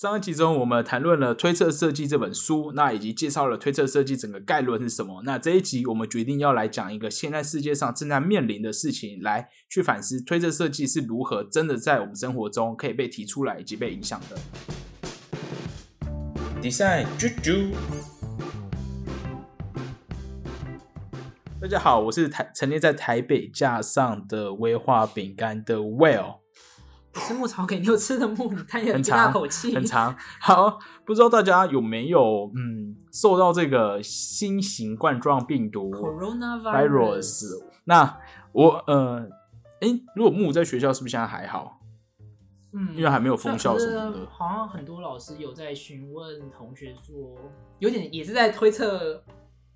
上一集中，我们谈论了《推测设计》这本书，那以及介绍了推测设计整个概论是什么。那这一集，我们决定要来讲一个现在世界上正在面临的事情，来去反思推测设计是如何真的在我们生活中可以被提出来以及被影响的。Design 啾啾，大家好，我是台陈列在台北架上的威化饼干的 Well。吃牧草给牛吃的牧，你叹一很大长口气，很长。好，不知道大家有没有嗯受到这个新型冠状病毒 Coronavirus 那我呃，诶，如果木在学校是不是现在还好？嗯，因为还没有封校什么的好像很多老师有在询问同学说，有点也是在推测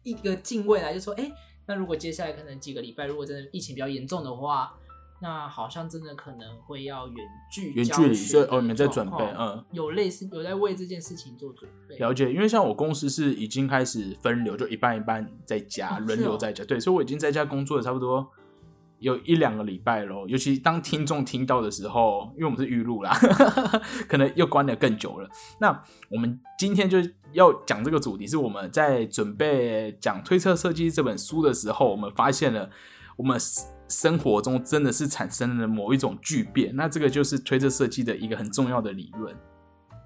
一个近未来，就说，哎、那如果接下来可能几个礼拜，如果真的疫情比较严重的话，那好像真的可能会要远距远距离，所以哦，你们在准备嗯。有类似有在为这件事情做准备。了解，因为像我公司是已经开始分流，就一半一半在家，哦轮流在家。对，所以我已经在家工作了差不多有一两个礼拜咯。尤其当听众听到的时候，因为我们是预录啦，可能又关的更久了。那我们今天就要讲这个主题，是我们在准备讲《推测设计》这本书的时候，我们发现了我们生活中真的是产生了某一种巨变。那这个就是推测设计的一个很重要的理论。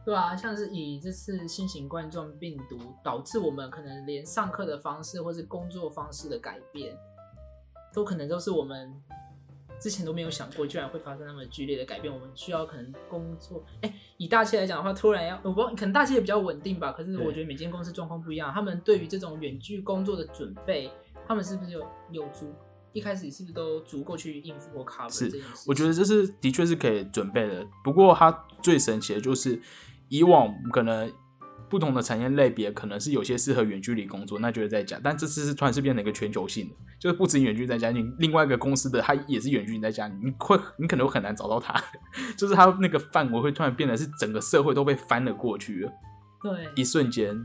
对啊，像是以这次新型冠状病毒导致我们可能连上课的方式或是工作方式的改变，都可能都是我们之前都没有想过，居然会发生那么剧烈的改变。我们需要可能工作，哎，以大企来讲的话，突然要我不，可能大企业比较稳定吧。可是我觉得每间公司状况不一样，他们对于这种远距工作的准备，他们是不是有有足一开始是不是都足够去应付或 cover 是这件事？我觉得这是的确是可以准备的。不过它最神奇的就是，以往可能不同的产业类别可能是有些适合远距离工作，那就是在家。但这次是突然是变成一个全球性的，就是不止远距在家，你另外一个公司的他也是远距在家，你会你可能会很难找到他，就是他那个范围会突然变得是整个社会都被翻了过去了，对，一瞬间。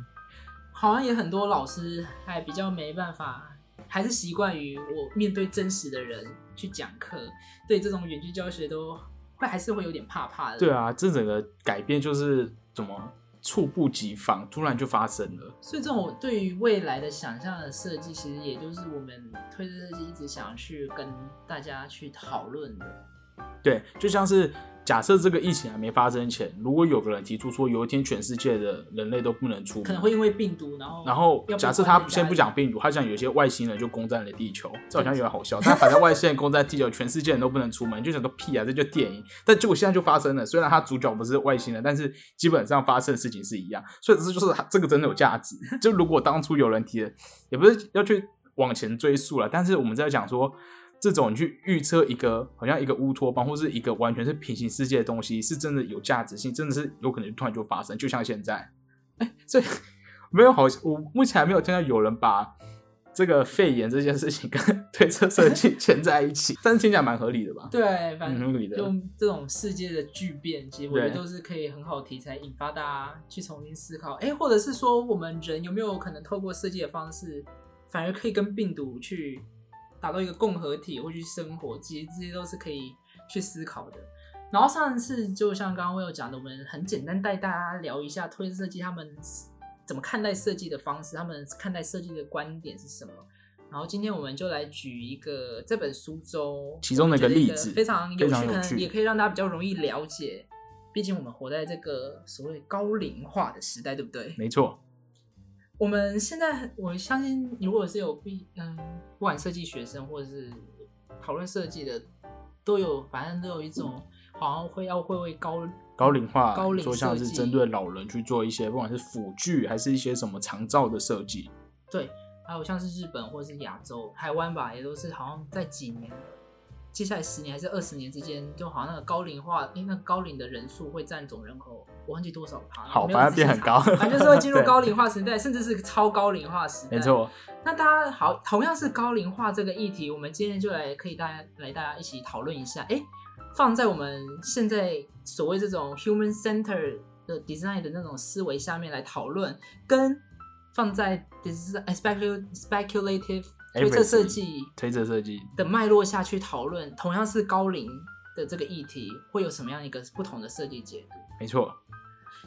好像也很多老师还比较没办法，还是习惯于我面对真实的人去讲课，对这种远距教学都会还是会有点怕怕的。对啊，这整个改变就是怎么猝不及防，突然就发生了。所以这种对于未来的想象的设计，其实也就是我们推特设计一直想要去跟大家去讨论的。对，就像是假设这个疫情还没发生前，如果有个人提出说有一天全世界的人类都不能出门，可能会因为病毒，然后然后假设他先不讲病毒，他讲有些外星人就攻占了地球，这好像有点好笑。但反正外星人攻占地球，全世界人都不能出门，就想说屁啊，这就电影。但结果现在就发生了，虽然他主角不是外星人，但是基本上发生的事情是一样，所以这就是他这个真的有价值。就如果当初有人提的，也不是要去往前追溯了，但是我们在讲说。这种你去预测一个好像一个乌托邦，或是一个完全是平行世界的东西，是真的有价值性，真的是有可能突然就发生，就像现在。哎，所以没有好，我目前还没有听到有人把这个肺炎这件事情跟推测设计牵在一起，但是听起来蛮合理的吧？对，反嗯，正合理的。用这种世界的巨变，其实我觉得都是可以很好的题材，引发大家去重新思考。哎，或者是说，我们人有没有可能透过设计的方式，反而可以跟病毒去达到一个共和体，或去生活？其实这些都是可以去思考的。然后上次就像刚刚我有讲的，我们很简单带大家聊一下推设计他们怎么看待设计的方式，他们看待设计的观点是什么。然后今天我们就来举一个这本书中其中的一个例子非常有趣也可以让大家比较容易了解。毕竟我们活在这个所谓高龄化的时代，对不对？没错，我们现在我相信，如果是有毕嗯，不管设计学生或者是讨论设计的，都有反正都有一种好像会要会为高高龄化，高龄说像是针对老人去做一些，不管是辅具还是一些什么长照的设计。对，还有像是日本或者是亚洲、台湾吧，也都是好像在几年，接下来十年还是二十年之间，就好像那个高龄化，因为那高龄的人数会占总人口，我忘记多少趴了。好没有反正变很高反正就是会进入高龄化时代，甚至是超高龄化时代。没错，那大家好，同样是高龄化这个议题，我们今天就来可以大家来大家一起讨论一下。哎，放在我们现在所谓这种 human center 的 design 的那种思维下面来讨论，跟放在 design speculative speculative 推测设计推测设计，的脉络下去讨论，同样是高龄的这个议题，会有什么样一个不同的设计解读？没错，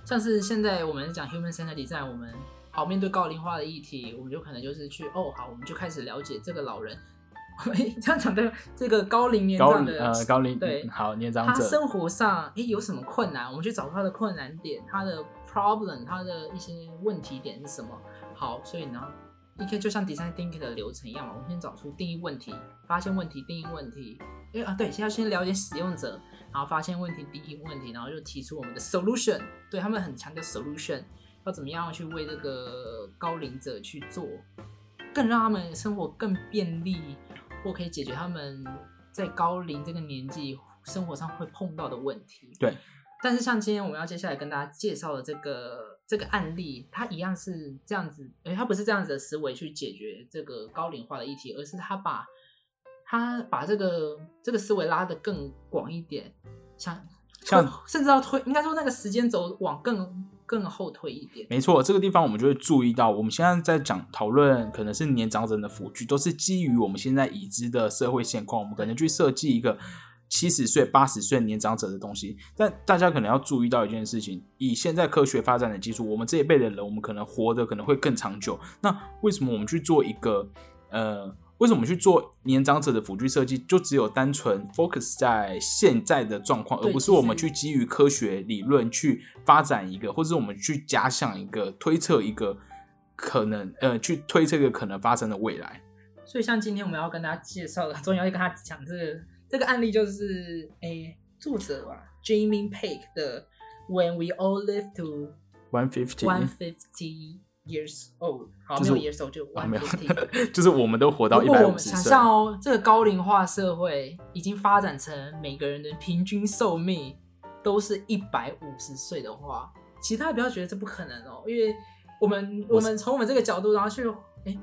像是现在我们讲 human centered design，我们好面对高龄化的议题，我们就可能就是去哦好，我们就开始了解这个老人。这样讲对，这个高龄年高长的龄呃高龄对嗯好年长者，他生活上诶有什么困难，我们去找他的困难点，他的 problem，他的一些问题点是什么。好，所以呢，一个就像 design thinking 的流程一样嘛，我们先找出定义问题，发现问题，定义问题。诶啊，对，先要先了解使用者，然后发现问题，定义问题，然后就提出我们的 solution。对他们很强调 solution，要怎么样去为这个高龄者去做，更让他们生活更便利，或可以解决他们在高龄这个年纪生活上会碰到的问题。对。但是像今天我们要接下来跟大家介绍的这个这个案例，它一样是这样子，诶，它不是这样子的思维去解决这个高龄化的议题，而是它把它把这个这个思维拉得更广一点，像像甚至要推，应该说那个时间轴往更更后退一点。没错，这个地方我们就会注意到，我们现在在讲讨论可能是年长者的辅具，都是基于我们现在已知的社会现况，我们可能去设计一个七十岁、八十岁年长者的东西。但大家可能要注意到一件事情：以现在科学发展的技术，我们这一辈的人，我们可能活得可能会更长久。那为什么我们去做一个呃？为什么我们去做年长者的辅具设计，就只有单纯 focus 在现在的状况，而不是我们去基于科学理论去发展一个，或者是我们去假想一个、推测一个可能，呃，去推测一个可能发生的未来。所以像今天我们要跟大家介绍的，终于要跟他讲这个这个案例，就是诶作者啊 Jamie Pake 的 When We All Live to One fifty，One Fifty Years Old，好，就是没有 years old 就啊 One Fifty。，就是我们都活到一百五十岁。象哦，这个高龄化社会已经发展成每个人的平均寿命都是一百五十岁的话，其实大家不要觉得这不可能哦，因为我们我们从我们这个角度，然后去哎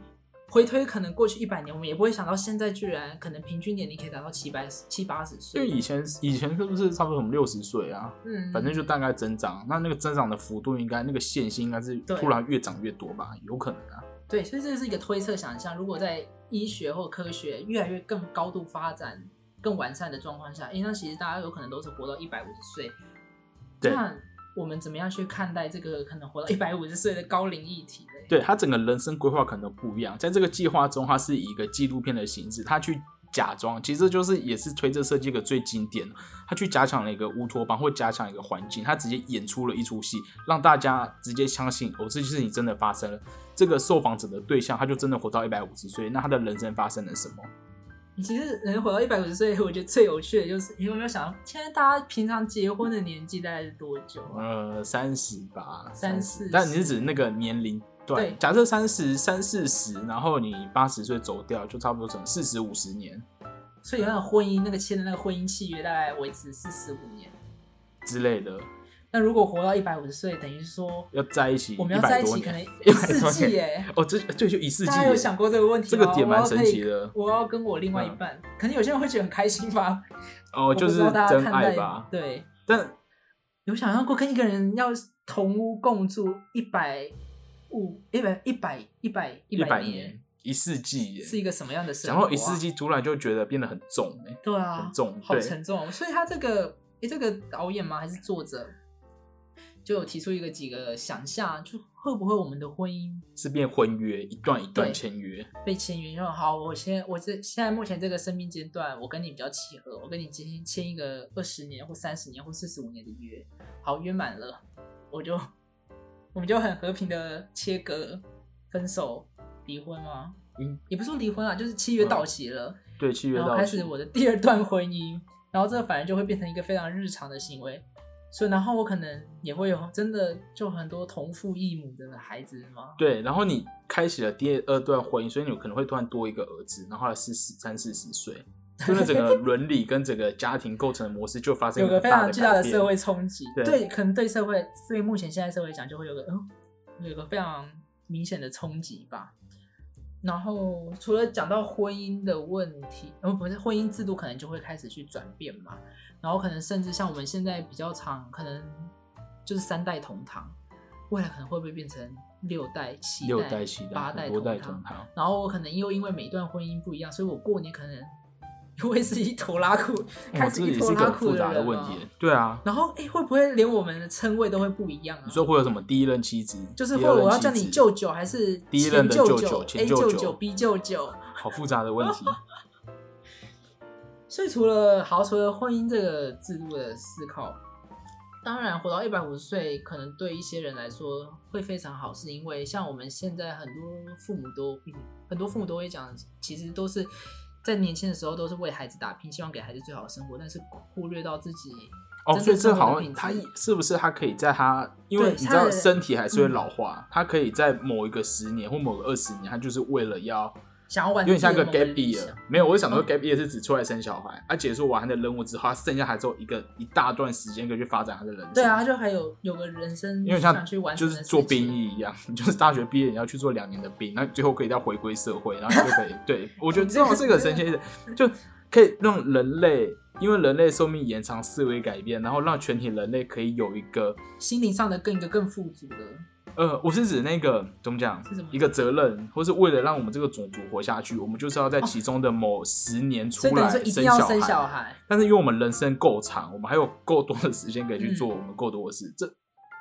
回推，可能过去一百年，我们也不会想到现在居然可能平均年龄可以达到七百七八十岁。因为以前以前是不是差不多我们六十岁啊？嗯，反正就大概增长，那那个增长的幅度应该那个线性应该是突然越长越多吧？有可能啊。对，所以这是一个推测想象。如果在医学或科学越来越更高度发展、更完善的状况下，诶，那其实大家有可能都是活到一百五十岁。对那我们怎么样去看待这个可能活到一百五十岁的高龄议题呢？对他整个人生规划可能不一样。在这个计划中，他是以一个纪录片的形式，他去假装，其实就是也是推这设计一个最经典的，他去加强了一个乌托邦或加强一个环境，他直接演出了一出戏，让大家直接相信哦，这件事情真的发生了。这个受访者的对象，他就真的活到一百五十岁，那他的人生发生了什么？其实人活到一百五十岁，我觉得最有趣的就是，你有没有想到，现在大家平常结婚的年纪大概是多久啊？呃，三十吧，三四但你是指那个年龄段对？假设三十三四十，然后你八十岁走掉，就差不多整四十五十年所以那个婚姻，那个签的那个婚姻契约大概维持四十五年。之类的，那如果活到一百五十岁，等于说要在一起我们要在一起可能 年一100多世纪年耶。哦，这对就一世纪耶，大家有想过这个问题这吗？个点蛮神奇的我要跟我另外一半，可能有些人会觉得很开心吧。哦，就是真爱吧？对，但有想象过跟一个人要同屋共住一百五、一百、一百、一百、一百年，年一世纪耶，是一个什么样的生活、啊？然后一世纪突然就觉得变得很重哎，对啊，很重好沉重。所以他这个，诶，这个导演吗？还是作者，就有提出一个几个想象，就会不会我们的婚姻是变婚约，一段一段签约，被签约说好，我先我这现在目前这个生命阶段，我跟你比较契合，我跟你今天签一个二十年或三十年或四十五年的约，好约满了，我就我们就很和平的切割、分手、离婚吗？嗯，也不是说离婚啊，就是契约到期了，对，契约然后到期开始我的第二段婚姻，然后这反而就会变成一个非常日常的行为。所以，然后我可能也会有真的就很多同父异母的孩子吗？对，然后你开启了第二段婚姻，所以你可能会突然多一个儿子，然后他四十三四十岁，就是整个伦理跟整个家庭构成的模式就发生有个非常巨大的社会冲击，对对，可能对社会，对目前现在社会讲，就会有个嗯，有个非常明显的冲击吧。然后除了讲到婚姻的问题，哦，不是婚姻制度可能就会开始去转变嘛，然后可能甚至像我们现在比较常，可能就是三代同堂，未来可能会不会变成六代、七六代、七代、八代同堂？同堂，然后我可能又因为每一段婚姻不一样，所以我过年可能我也是一拖拉库，哇，开始一拖拉库个很复杂的问题。对啊，然后，哎，会不会连我们的称谓都会不一样啊你？说会有什么第一任妻子？就是第二任或者我要叫你舅舅，还是第一任的舅舅 A 舅舅舅舅、B 舅舅？好复杂的问题。所以除了好，除了婚姻这个制度的思考，当然活到一百五十岁，可能对一些人来说会非常好，是因为像我们现在很多父母都，嗯很多父母都会讲，其实都是在年轻的时候都是为孩子打拼，希望给孩子最好的生活，但是忽略到自己哦，所以这好像他是不是他可以在他，因为你知道身体还是会嗯。老化，他可以在某一个十年或某个二十年，他就是为了要想要完有点像一个 gap year。没有，我想说嗯 gap year 是指出来生小孩，他结束完他的任务之后，他剩下还只有一个一大段时间可以去发展他的人生。对啊，他就还有有个人生因为像去完就是做兵役一样，你就是大学毕业你要去做两年的兵，那最后可以再回归社会，然后你就可以 对我觉得这种 是一个神奇的，就可以让人类因为人类寿命延长、思维改变，然后让全体人类可以有一个心灵上的更一个更富足的。呃，我是指那个怎么讲是什么，一个责任，或是为了让我们这个种族活下去，我们就是要在其中的某十年出来生小小孩，但是因为我们人生够长，我们还有够多的时间可以去做嗯我们够多的事，这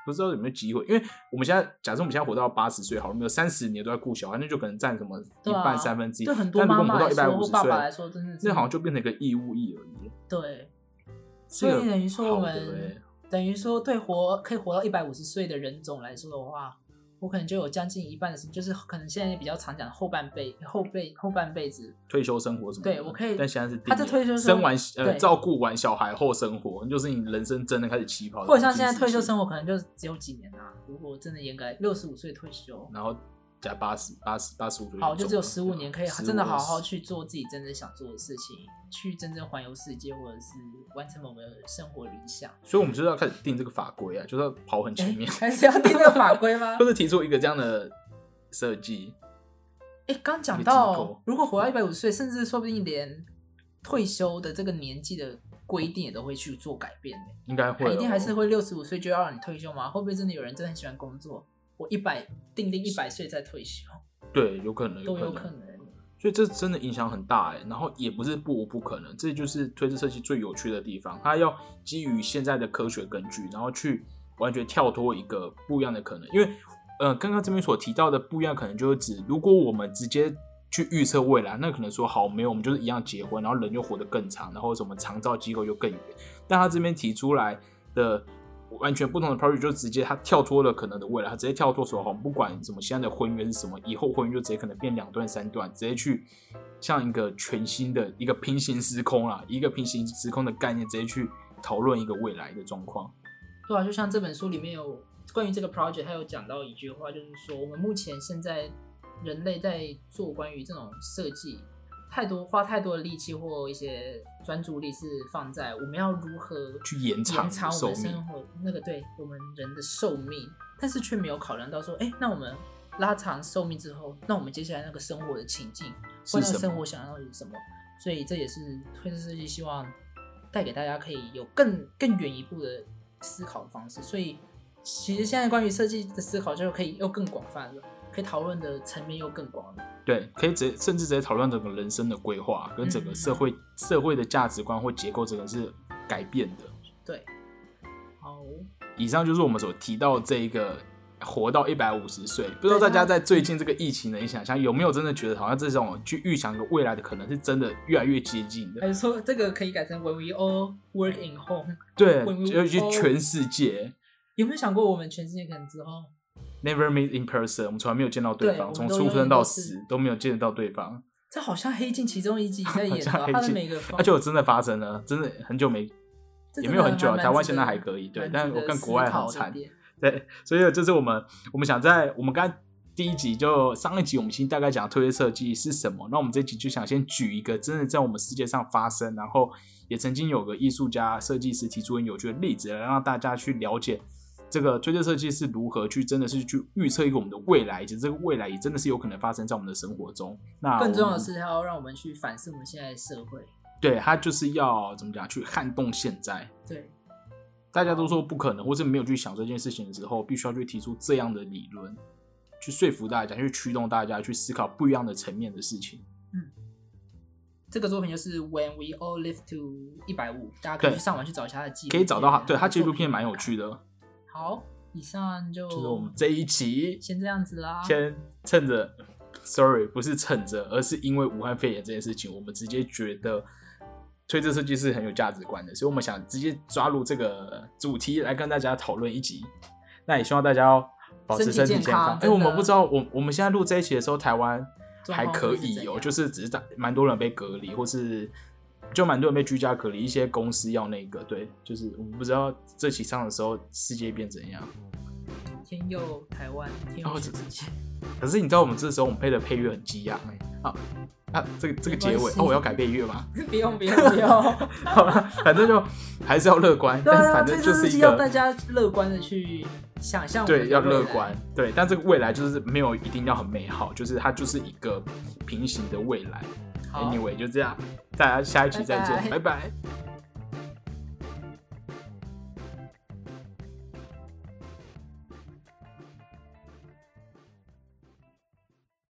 不知道有没有机会？因为我们现在假设我们现在活到八十岁，好了，没有三十年都在顾小孩，那就可能占什么一半三分之一。对很多但如果我们妈妈来活到一百五十说爸爸来岁，说，真的是那好像就变成一个义务役而已。对。是个所以等于说我好的们欸等于说对活可以活到一百五十岁的人种来说的话，我可能就有将近一半的时间，就是可能现在比较常讲的后半辈后辈后半辈子，退休生活什么的，对我可以但现在是他在退休生生完呃照顾完小孩后生活，就是你人生真的开始起跑或者像现在退休生活可能就只有几年啊。如果真的严格六十五岁退休，然后加八十八十八十五岁，好，就只有十五年可以真的好好去。做自己真正想做的事情，去真正环游世界，或者是完成某个生活理想。所以我们就是要开始定这个法规啊，就是要跑很前面，哎还是要定这个法规吗 或？者提出一个这样的设计。哎，刚讲到，如果活到一百五十岁，甚至说不定连退休的这个年纪的规定也都会去做改变呢。应该会、一定还是会六十五岁就要让你退休吗？会不会真的有人真的很喜欢工作？我一百定定一百岁再退休，对，有可能，都可有可能。所以这真的影响很大哎，然后也不是不无不可能，这就是推测设计最有趣的地方，它要基于现在的科学根据，然后去完全跳脱一个不一样的可能。因为呃，刚刚这边所提到的不一样，可能就是指如果我们直接去预测未来，那可能说好没有，我们就是一样结婚，然后人就活得更长，然后什么长照机构就更远。但他这边提出来的完全不同的 project 就直接他跳脱了可能的未来，他直接跳脱说，好，不管什么现在的婚约是什么，以后婚约就直接可能变两段三段，直接去像一个全新的一个平行时空啦，一个平行时空的概念，直接去讨论一个未来的状况。对啊，就像这本书里面有关于这个 project，它有讲到一句话，就是说我们目前现在人类在做关于这种设计，太多花太多的力气或一些专注力是放在我们要如何去延长延长我们生活那个对我们人的寿命，但是却没有考量到说，哎，那我们拉长寿命之后，那我们接下来那个生活的情境或那个是什么生活想要的是什么？所以这也是推特设计希望带给大家可以有更更远一步的思考的方式。所以其实现在关于设计的思考就可以又更广泛了，可以讨论的层面又更广了。对，可以直接甚至直接讨论整个人生的规划跟整个社会、社会的价值观或结构，整个是改变的。对，好，以上就是我们所提到的这一个活到一百五十岁。不知道大家在最近这个疫情的影响下，有没有真的觉得好像这种去预想一个未来的可能是真的越来越接近的？还是说这个可以改成 When we all work in home？对尤其全世界有没有想过我们全世界可能之后？Never meet in person，我们从来没有见到对方，从出生到死都没有见得到对方。这好像黑镜其中一集在 演的，好像黑镜他的每个而且我真的发生了，真的很久没，也没有很久啊。台湾现在还可以，对，但我跟国外考的很惨。对，所以这是我们我们想在我们刚才第一集就上一集我们先大概讲推推设计是什么，那我们这集就想先举一个真的在我们世界上发生，然后也曾经有个艺术家设计师提出很有趣的例子，来让大家去了解。这个推测设计是如何去真的是去预测一个我们的未来，以及这个未来也真的是有可能发生在我们的生活中。那更重要的是，它要让我们去反思我们现在的社会。对它就是要怎么讲，去撼动现在。对，大家都说不可能，或是没有去想这件事情的时候，必须要去提出这样的理论，去说服大家，去驱动大家去思考不一样的层面的事情。嗯这个作品就是 When We All Live to 一百五，大家可以去上网去找一下它的纪录可以找到它，对它纪录片蛮有趣的。好，以上就就是我们这一期先这样子啦。先趁着，sorry，不是趁着，而是因为武汉肺炎这件事情，我们直接觉得推这设计是很有价值观的，所以我们想直接抓入这个主题来跟大家讨论一集。那也希望大家要保持身体健康。哎、我们不知道，我我们现在录这一期的时候，台湾还可以哦、就是只是大蛮多人被隔离，或是就蛮多人被居家隔离，一些公司要那个，对，就是我们不知道这期上的时候世界变怎样。天佑台湾，天佑世界。可是你知道我们这时候我们配的配乐很激昂哎，啊啊，这个这个结尾哦，我要改配乐吗？不用不用不用。好了，反正就还是要乐观，但反正就是一要大家乐观的去想象。对要乐观，，对，但这个未来就是没有一定要很美好，就是它就是一个平行的未来。好。Anyway，就这样，大家下一期再见，拜拜。拜拜